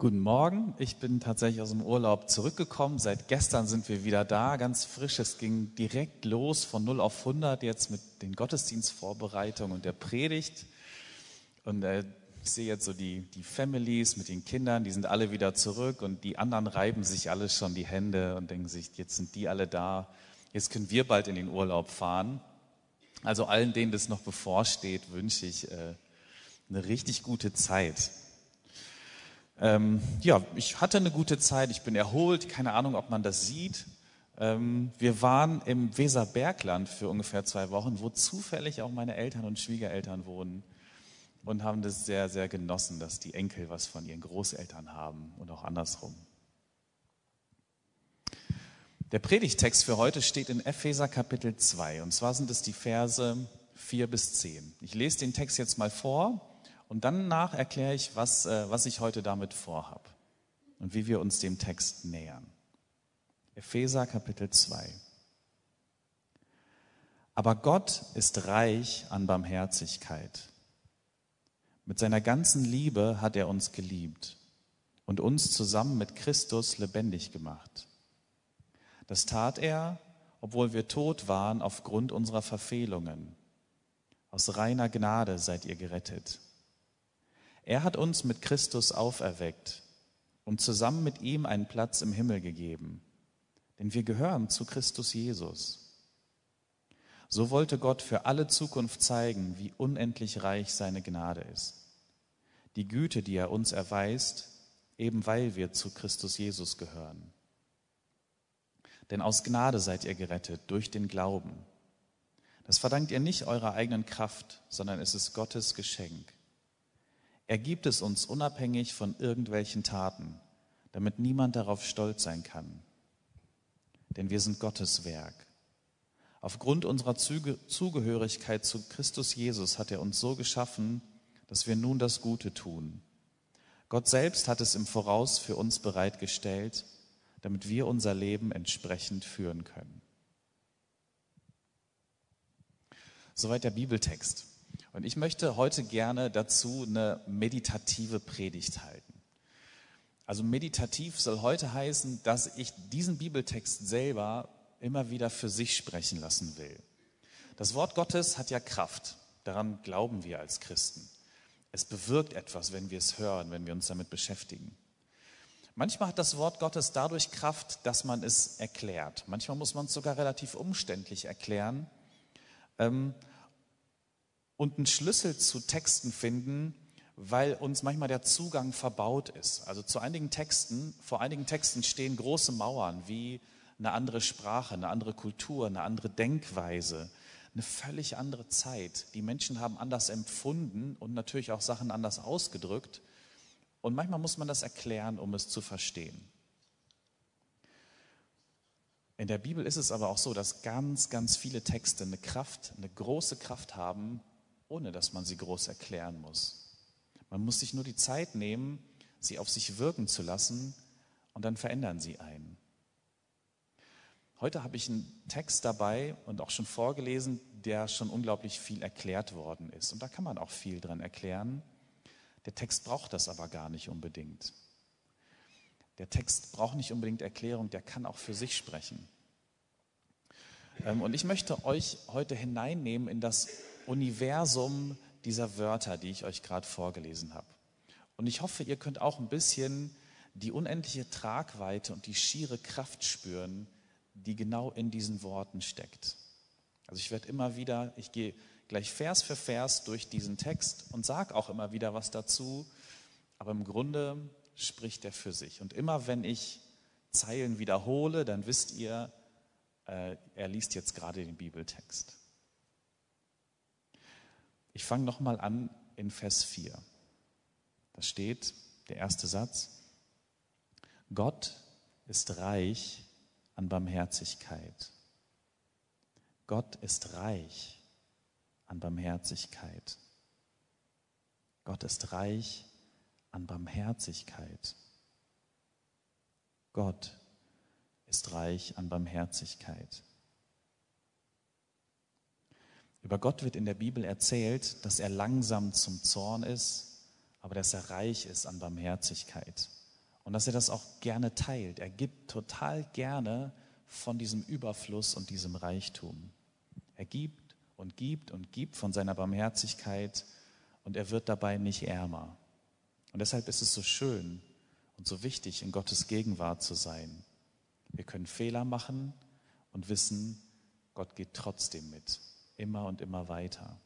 Guten Morgen, ich bin tatsächlich aus dem Urlaub zurückgekommen. Seit gestern sind wir wieder da, ganz frisch. Es ging direkt los von 0 auf 100 jetzt mit den Gottesdienstvorbereitungen und der Predigt. Und äh, ich sehe jetzt so die, die Families mit den Kindern, die sind alle wieder zurück und die anderen reiben sich alle schon die Hände und denken sich, jetzt sind die alle da, jetzt können wir bald in den Urlaub fahren. Also allen, denen das noch bevorsteht, wünsche ich äh, eine richtig gute Zeit. Ähm, ja, ich hatte eine gute Zeit, ich bin erholt, keine Ahnung, ob man das sieht. Ähm, wir waren im Weserbergland für ungefähr zwei Wochen, wo zufällig auch meine Eltern und Schwiegereltern wohnen und haben das sehr, sehr genossen, dass die Enkel was von ihren Großeltern haben und auch andersrum. Der Predigtext für heute steht in Epheser Kapitel 2 und zwar sind es die Verse 4 bis 10. Ich lese den Text jetzt mal vor und danach erkläre ich, was, äh, was ich heute damit vorhab und wie wir uns dem Text nähern. Epheser Kapitel 2. Aber Gott ist reich an Barmherzigkeit. Mit seiner ganzen Liebe hat er uns geliebt und uns zusammen mit Christus lebendig gemacht. Das tat er, obwohl wir tot waren aufgrund unserer Verfehlungen. Aus reiner Gnade seid ihr gerettet. Er hat uns mit Christus auferweckt und zusammen mit ihm einen Platz im Himmel gegeben, denn wir gehören zu Christus Jesus. So wollte Gott für alle Zukunft zeigen, wie unendlich reich seine Gnade ist. Die Güte, die er uns erweist, eben weil wir zu Christus Jesus gehören. Denn aus Gnade seid ihr gerettet durch den Glauben. Das verdankt ihr nicht eurer eigenen Kraft, sondern es ist Gottes Geschenk. Er gibt es uns unabhängig von irgendwelchen Taten, damit niemand darauf stolz sein kann. Denn wir sind Gottes Werk. Aufgrund unserer Zugehörigkeit zu Christus Jesus hat er uns so geschaffen, dass wir nun das Gute tun. Gott selbst hat es im Voraus für uns bereitgestellt, damit wir unser Leben entsprechend führen können. Soweit der Bibeltext. Und ich möchte heute gerne dazu eine meditative Predigt halten. Also meditativ soll heute heißen, dass ich diesen Bibeltext selber immer wieder für sich sprechen lassen will. Das Wort Gottes hat ja Kraft. Daran glauben wir als Christen. Es bewirkt etwas, wenn wir es hören, wenn wir uns damit beschäftigen. Manchmal hat das Wort Gottes dadurch Kraft, dass man es erklärt. Manchmal muss man es sogar relativ umständlich erklären. Ähm, und einen Schlüssel zu Texten finden, weil uns manchmal der Zugang verbaut ist. Also zu einigen Texten, vor einigen Texten stehen große Mauern wie eine andere Sprache, eine andere Kultur, eine andere Denkweise, eine völlig andere Zeit. Die Menschen haben anders empfunden und natürlich auch Sachen anders ausgedrückt. Und manchmal muss man das erklären, um es zu verstehen. In der Bibel ist es aber auch so, dass ganz, ganz viele Texte eine Kraft, eine große Kraft haben, ohne dass man sie groß erklären muss. Man muss sich nur die Zeit nehmen, sie auf sich wirken zu lassen und dann verändern sie einen. Heute habe ich einen Text dabei und auch schon vorgelesen, der schon unglaublich viel erklärt worden ist. Und da kann man auch viel dran erklären. Der Text braucht das aber gar nicht unbedingt. Der Text braucht nicht unbedingt Erklärung, der kann auch für sich sprechen. Ähm, und ich möchte euch heute hineinnehmen in das Universum dieser Wörter, die ich euch gerade vorgelesen habe. Und ich hoffe, ihr könnt auch ein bisschen die unendliche Tragweite und die schiere Kraft spüren, die genau in diesen Worten steckt. Also ich werde immer wieder, ich gehe gleich Vers für Vers durch diesen Text und sage auch immer wieder was dazu, aber im Grunde spricht er für sich. Und immer wenn ich Zeilen wiederhole, dann wisst ihr, äh, er liest jetzt gerade den Bibeltext. Ich fange nochmal an in Vers 4. Da steht der erste Satz. Gott ist reich an Barmherzigkeit. Gott ist reich an Barmherzigkeit. Gott ist reich an Barmherzigkeit. Gott ist reich an Barmherzigkeit. Über Gott wird in der Bibel erzählt, dass er langsam zum Zorn ist, aber dass er reich ist an Barmherzigkeit. und dass er das auch gerne teilt. Er gibt total gerne von diesem Überfluss und diesem Reichtum. Er gibt und gibt und gibt von seiner Barmherzigkeit und er wird dabei nicht ärmer. Und deshalb ist es so schön und so wichtig, in Gottes Gegenwart zu sein. Wir können Fehler machen und wissen, Gott geht trotzdem mit, immer und immer weiter.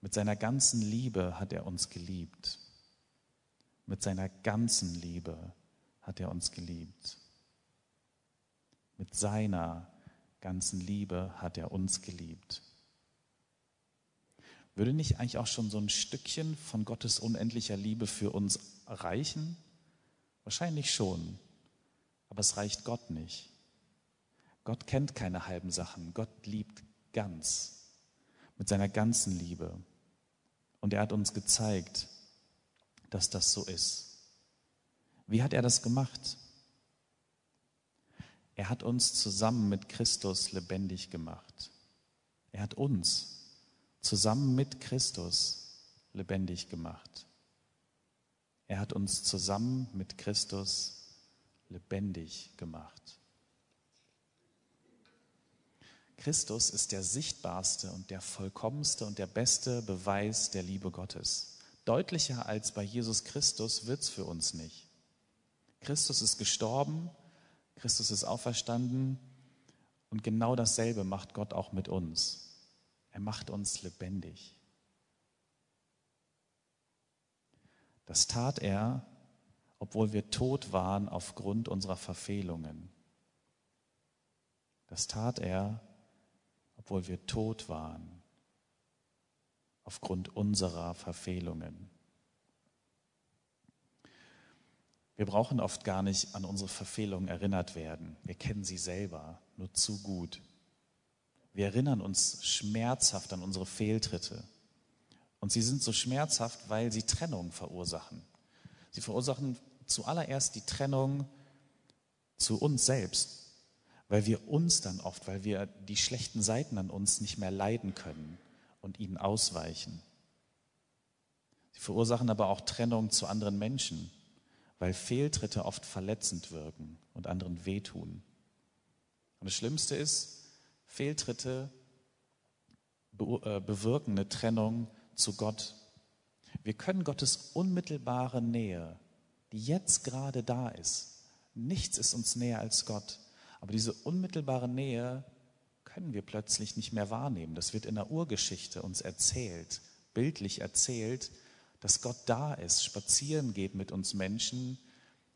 Mit seiner ganzen Liebe hat er uns geliebt. Mit seiner ganzen Liebe hat er uns geliebt. Mit seiner ganzen Liebe hat er uns geliebt. Würde nicht eigentlich auch schon so ein Stückchen von Gottes unendlicher Liebe für uns reichen? Wahrscheinlich schon, aber es reicht Gott nicht. Gott kennt keine halben Sachen. Gott liebt ganz, mit seiner ganzen Liebe. Und er hat uns gezeigt, dass das so ist. Wie hat er das gemacht? Er hat uns zusammen mit Christus lebendig gemacht. Er hat uns zusammen mit Christus lebendig gemacht. Er hat uns zusammen mit Christus lebendig gemacht. Christus ist der sichtbarste und der vollkommenste und der beste Beweis der Liebe Gottes. Deutlicher als bei Jesus Christus wird es für uns nicht. Christus ist gestorben, Christus ist auferstanden und genau dasselbe macht Gott auch mit uns. Er macht uns lebendig. Das tat er, obwohl wir tot waren aufgrund unserer Verfehlungen. Das tat er, obwohl wir tot waren aufgrund unserer Verfehlungen. Wir brauchen oft gar nicht an unsere Verfehlungen erinnert werden. Wir kennen sie selber nur zu gut. Wir erinnern uns schmerzhaft an unsere Fehltritte. Und sie sind so schmerzhaft, weil sie Trennung verursachen. Sie verursachen zuallererst die Trennung zu uns selbst, weil wir uns dann oft, weil wir die schlechten Seiten an uns nicht mehr leiden können und ihnen ausweichen. Sie verursachen aber auch Trennung zu anderen Menschen, weil Fehltritte oft verletzend wirken und anderen wehtun. Und das Schlimmste ist, Fehltritte äh, bewirken eine Trennung zu Gott. Wir können Gottes unmittelbare Nähe, die jetzt gerade da ist, nichts ist uns näher als Gott, aber diese unmittelbare Nähe können wir plötzlich nicht mehr wahrnehmen. Das wird in der Urgeschichte uns erzählt, bildlich erzählt, dass Gott da ist, spazieren geht mit uns Menschen,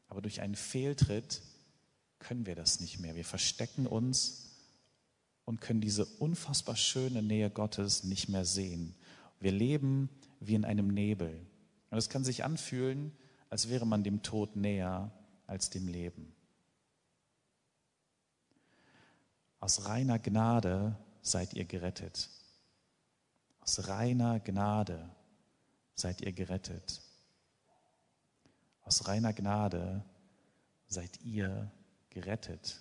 aber durch einen Fehltritt können wir das nicht mehr. Wir verstecken uns und können diese unfassbar schöne Nähe Gottes nicht mehr sehen. Wir leben wie in einem Nebel. Und es kann sich anfühlen, als wäre man dem Tod näher als dem Leben. Aus reiner Gnade seid ihr gerettet. Aus reiner Gnade seid ihr gerettet. Aus reiner Gnade seid ihr gerettet.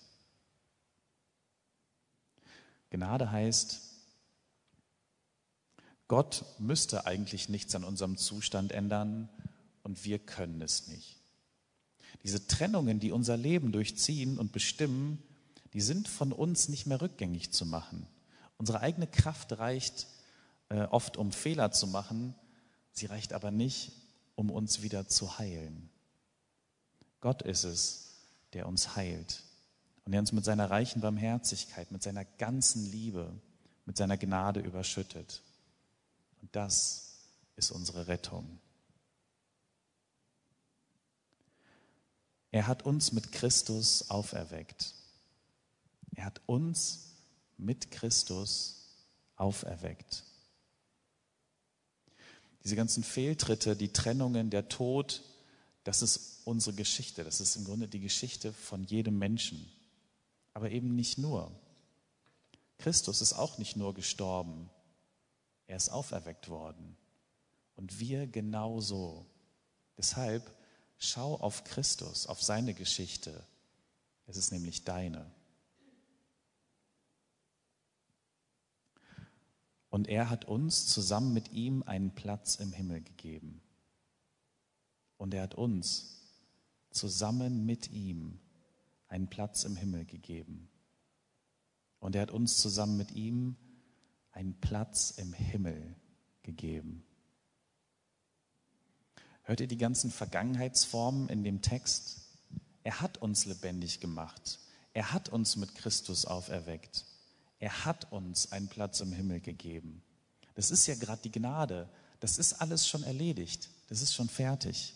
Gnade heißt, Gott müsste eigentlich nichts an unserem Zustand ändern und wir können es nicht. Diese Trennungen, die unser Leben durchziehen und bestimmen, die sind von uns nicht mehr rückgängig zu machen. Unsere eigene Kraft reicht äh, oft, um Fehler zu machen, sie reicht aber nicht, um uns wieder zu heilen. Gott ist es, der uns heilt und der uns mit seiner reichen Barmherzigkeit, mit seiner ganzen Liebe, mit seiner Gnade überschüttet. Und das ist unsere Rettung. Er hat uns mit Christus auferweckt. Er hat uns mit Christus auferweckt. Diese ganzen Fehltritte, die Trennungen, der Tod, das ist unsere Geschichte. Das ist im Grunde die Geschichte von jedem Menschen. Aber eben nicht nur. Christus ist auch nicht nur gestorben, er ist auferweckt worden. Und wir genauso. Deshalb schau auf Christus, auf seine Geschichte. Es ist nämlich deine. Und er hat uns zusammen mit ihm einen Platz im Himmel gegeben. und er hat uns zusammen mit ihm einen Platz im Himmel gegeben. Und er hat uns zusammen mit ihm einen Platz im Himmel gegeben. Hört ihr die ganzen Vergangenheitsformen in dem Text? Er hat uns lebendig gemacht. Er hat uns mit Christus auferweckt. Er hat uns einen Platz im Himmel gegeben. Das ist ja gerade die Gnade. Das ist alles schon erledigt. Das ist schon fertig.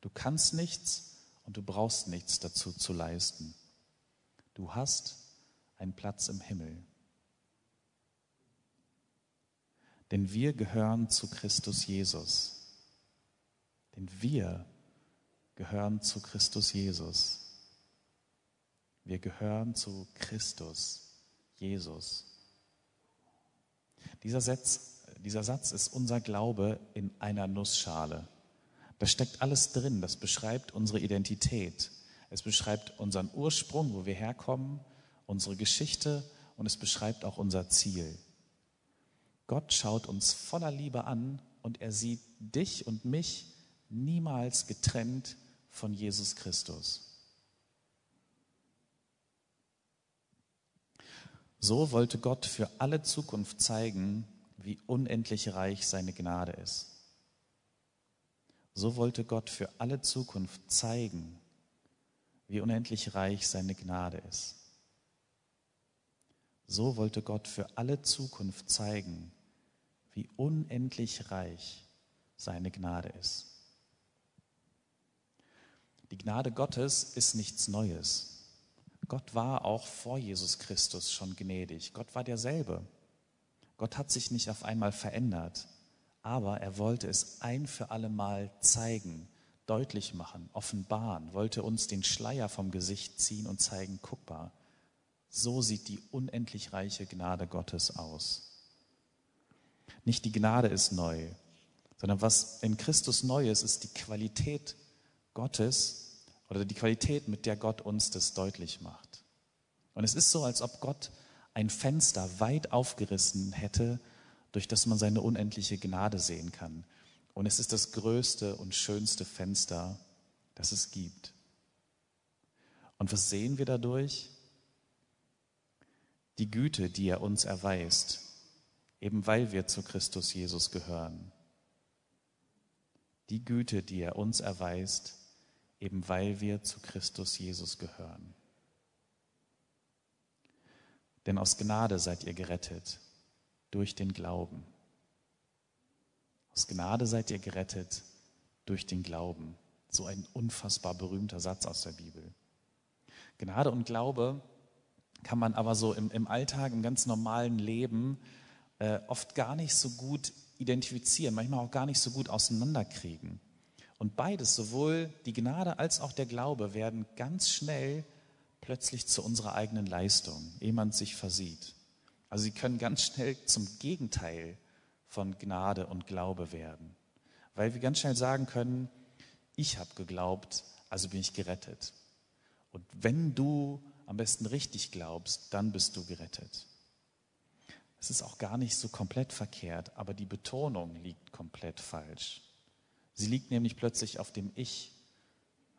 Du kannst nichts und du brauchst nichts dazu zu leisten. Du hast einen Platz im Himmel. Denn wir gehören zu Christus Jesus. Denn wir gehören zu Christus Jesus. Wir gehören zu Christus Jesus. Dieser Satz, dieser Satz ist unser Glaube in einer Nussschale. Da steckt alles drin. Das beschreibt unsere Identität. Es beschreibt unseren Ursprung, wo wir herkommen, unsere Geschichte und es beschreibt auch unser Ziel. Gott schaut uns voller Liebe an und er sieht dich und mich niemals getrennt von Jesus Christus. So wollte Gott für alle Zukunft zeigen, wie unendlich reich seine Gnade ist. So wollte Gott für alle Zukunft zeigen, wie unendlich reich seine Gnade ist. So wollte Gott für alle Zukunft zeigen, wie unendlich reich seine Gnade ist. Die Gnade Gottes ist nichts Neues. Gott war auch vor Jesus Christus schon gnädig. Gott war derselbe. Gott hat sich nicht auf einmal verändert aber er wollte es ein für alle Mal zeigen, deutlich machen, offenbaren, wollte uns den Schleier vom Gesicht ziehen und zeigen, guck mal, so sieht die unendlich reiche Gnade Gottes aus. Nicht die Gnade ist neu, sondern was in Christus neu ist, ist die Qualität Gottes oder die Qualität, mit der Gott uns das deutlich macht. Und es ist so, als ob Gott ein Fenster weit aufgerissen hätte durch das man seine unendliche Gnade sehen kann. Und es ist das größte und schönste Fenster, das es gibt. Und was sehen wir dadurch? Die Güte, die er uns erweist, eben weil wir zu Christus Jesus gehören. Die Güte, die er uns erweist, eben weil wir zu Christus Jesus gehören. Denn aus Gnade seid ihr gerettet durch den Glauben. Aus Gnade seid ihr gerettet durch den Glauben. So ein unfassbar berühmter Satz aus der Bibel. Gnade und Glaube kann man aber so im, im Alltag, im ganz normalen Leben äh, oft gar nicht so gut identifizieren, manchmal auch gar nicht so gut auseinanderkriegen. Und beides, sowohl die Gnade als auch der Glaube, werden ganz schnell plötzlich zu unserer eigenen Leistung, ehe man sich versieht. Also sie können ganz schnell zum Gegenteil von Gnade und Glaube werden, weil wir ganz schnell sagen können, ich habe geglaubt, also bin ich gerettet. Und wenn du am besten richtig glaubst, dann bist du gerettet. Es ist auch gar nicht so komplett verkehrt, aber die Betonung liegt komplett falsch. Sie liegt nämlich plötzlich auf dem Ich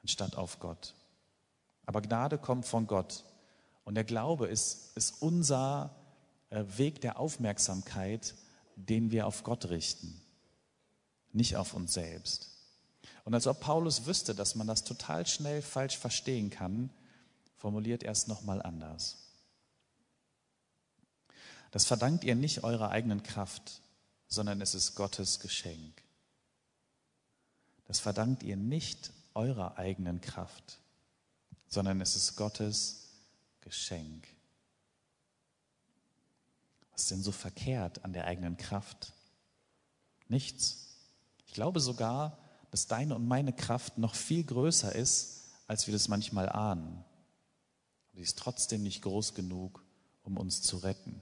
anstatt auf Gott. Aber Gnade kommt von Gott. Und der Glaube ist, ist unser äh, Weg der Aufmerksamkeit, den wir auf Gott richten, nicht auf uns selbst. Und als ob Paulus wüsste, dass man das total schnell falsch verstehen kann, formuliert er es nochmal anders. Das verdankt ihr nicht eurer eigenen Kraft, sondern es ist Gottes Geschenk. Das verdankt ihr nicht eurer eigenen Kraft, sondern es ist Gottes Geschenk. Was ist denn so verkehrt an der eigenen Kraft? Nichts. Ich glaube sogar, dass deine und meine Kraft noch viel größer ist, als wir das manchmal ahnen. Aber sie ist trotzdem nicht groß genug, um uns zu retten.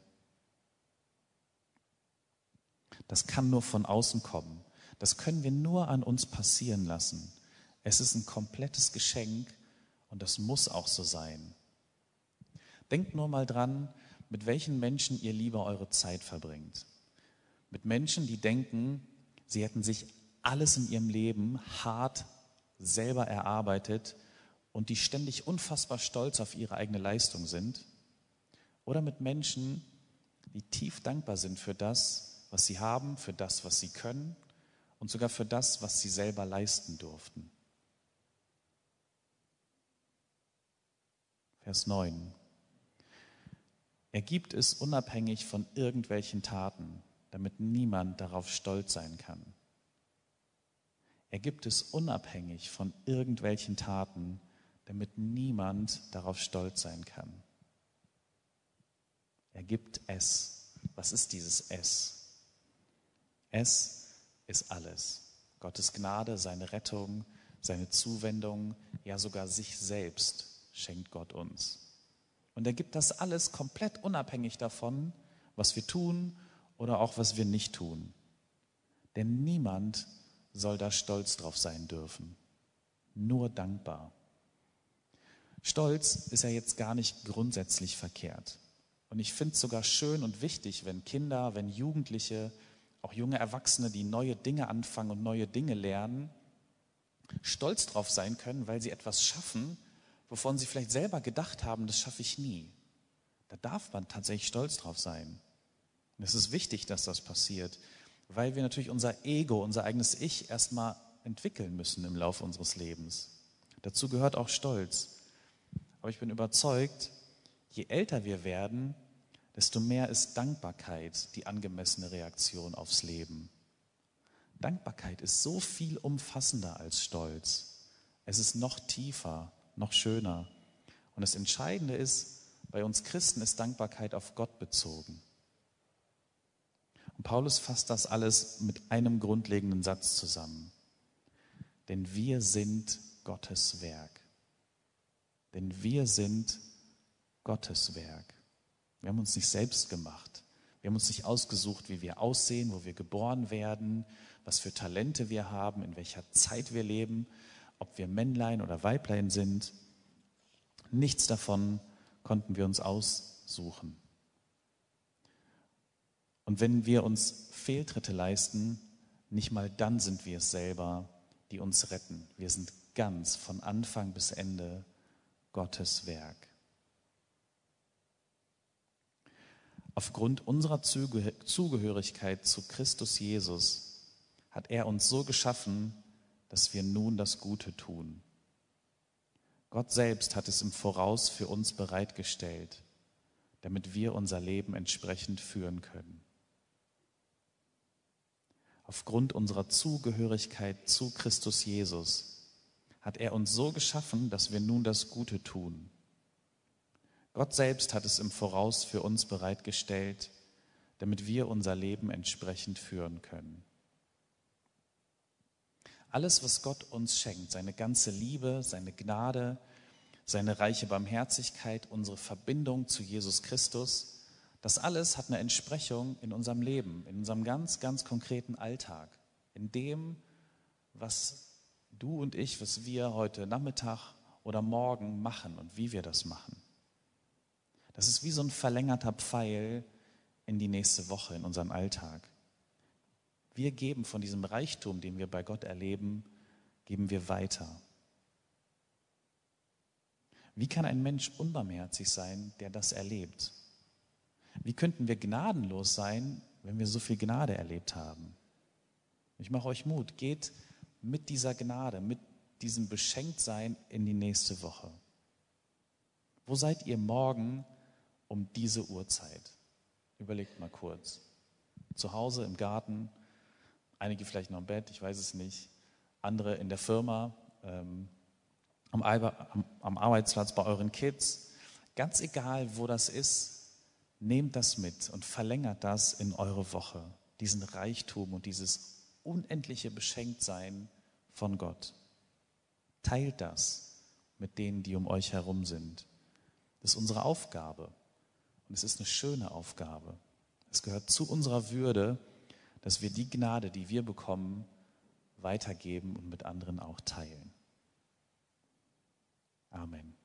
Das kann nur von außen kommen. Das können wir nur an uns passieren lassen. Es ist ein komplettes Geschenk und das muss auch so sein. Denkt nur mal dran, mit welchen Menschen ihr lieber eure Zeit verbringt. Mit Menschen, die denken, sie hätten sich alles in ihrem Leben hart selber erarbeitet und die ständig unfassbar stolz auf ihre eigene Leistung sind, oder mit Menschen, die tief dankbar sind für das, was sie haben, für das, was sie können und sogar für das, was sie selber leisten durften. Vers 9. Er gibt es unabhängig von irgendwelchen Taten, damit niemand darauf stolz sein kann. Er gibt es unabhängig von irgendwelchen Taten, damit niemand darauf stolz sein kann. Er gibt es. Was ist dieses Es? Es ist alles. Gottes Gnade, seine Rettung, seine Zuwendung, ja sogar sich selbst schenkt Gott uns. Und er gibt das alles komplett unabhängig davon, was wir tun oder auch was wir nicht tun. Denn niemand soll da stolz drauf sein dürfen, nur dankbar. Stolz ist ja jetzt gar nicht grundsätzlich verkehrt. Und ich finde es sogar schön und wichtig, wenn Kinder, wenn Jugendliche, auch junge Erwachsene, die neue Dinge anfangen und neue Dinge lernen, stolz drauf sein können, weil sie etwas schaffen, wovon sie vielleicht selber gedacht haben, das schaffe ich nie. Da darf man tatsächlich stolz drauf sein. Und es ist wichtig, dass das passiert, weil wir natürlich unser Ego, unser eigenes Ich erstmal entwickeln müssen im Laufe unseres Lebens. Dazu gehört auch Stolz. Aber ich bin überzeugt, je älter wir werden, desto mehr ist Dankbarkeit die angemessene Reaktion aufs Leben. Dankbarkeit ist so viel umfassender als Stolz. Es ist noch tiefer noch schöner. Und das Entscheidende ist, bei uns Christen ist Dankbarkeit auf Gott bezogen. Und Paulus fasst das alles mit einem grundlegenden Satz zusammen. Denn wir sind Gottes Werk. Denn wir sind Gottes Werk. Wir haben uns nicht selbst gemacht. Wir haben uns nicht ausgesucht, wie wir aussehen, wo wir geboren werden, was für Talente wir haben, in welcher Zeit wir leben, ob wir Männlein oder Weiblein sind. Nichts davon konnten wir uns aussuchen. Und wenn wir uns Fehltritte leisten, nicht mal dann sind wir es selber, die uns retten. Wir sind ganz von Anfang bis Ende Gottes Werk. Aufgrund unserer Zugehörigkeit zu Christus Jesus hat er uns so geschaffen, dass wir nun das Gute tun. Gott selbst hat es im Voraus für uns bereitgestellt, damit wir unser Leben entsprechend führen können. Aufgrund unserer Zugehörigkeit zu Christus Jesus hat er uns so geschaffen, dass wir nun das Gute tun. Gott selbst hat es im Voraus für uns bereitgestellt, damit wir unser Leben entsprechend führen können. Alles, was Gott uns schenkt, seine ganze Liebe, seine Gnade, seine reiche Barmherzigkeit, unsere Verbindung zu Jesus Christus, das alles hat eine Entsprechung in unserem Leben, in unserem ganz, ganz konkreten Alltag, in dem, was du und ich, was wir heute Nachmittag oder morgen machen und wie wir das machen. Das ist wie so ein verlängerter Pfeil in die nächste Woche, in unseren Alltag. Wir geben von diesem Reichtum, den wir bei Gott erleben, geben wir weiter. Wie kann ein Mensch unbarmherzig sein, der das erlebt? Wie könnten wir gnadenlos sein, wenn wir so viel Gnade erlebt haben? Ich mache euch Mut, geht mit dieser Gnade, mit diesem Beschenktsein in die nächste Woche. Wo seid ihr morgen um diese Uhrzeit? Überlegt mal kurz. Zu Hause, im Garten, einige vielleicht noch im Bett, ich weiß es nicht, andere in der Firma, ähm, am, am Arbeitsplatz bei euren Kids. Ganz egal, wo das ist, nehmt das mit und verlängert das in eure Woche, diesen Reichtum und dieses unendliche Beschenktsein von Gott. Teilt das mit denen, die um euch herum sind. Das ist unsere Aufgabe. Und es ist eine schöne Aufgabe. Es gehört zu unserer Würde, dass wir die Gnade, die wir bekommen, weitergeben und mit anderen auch teilen. Amen.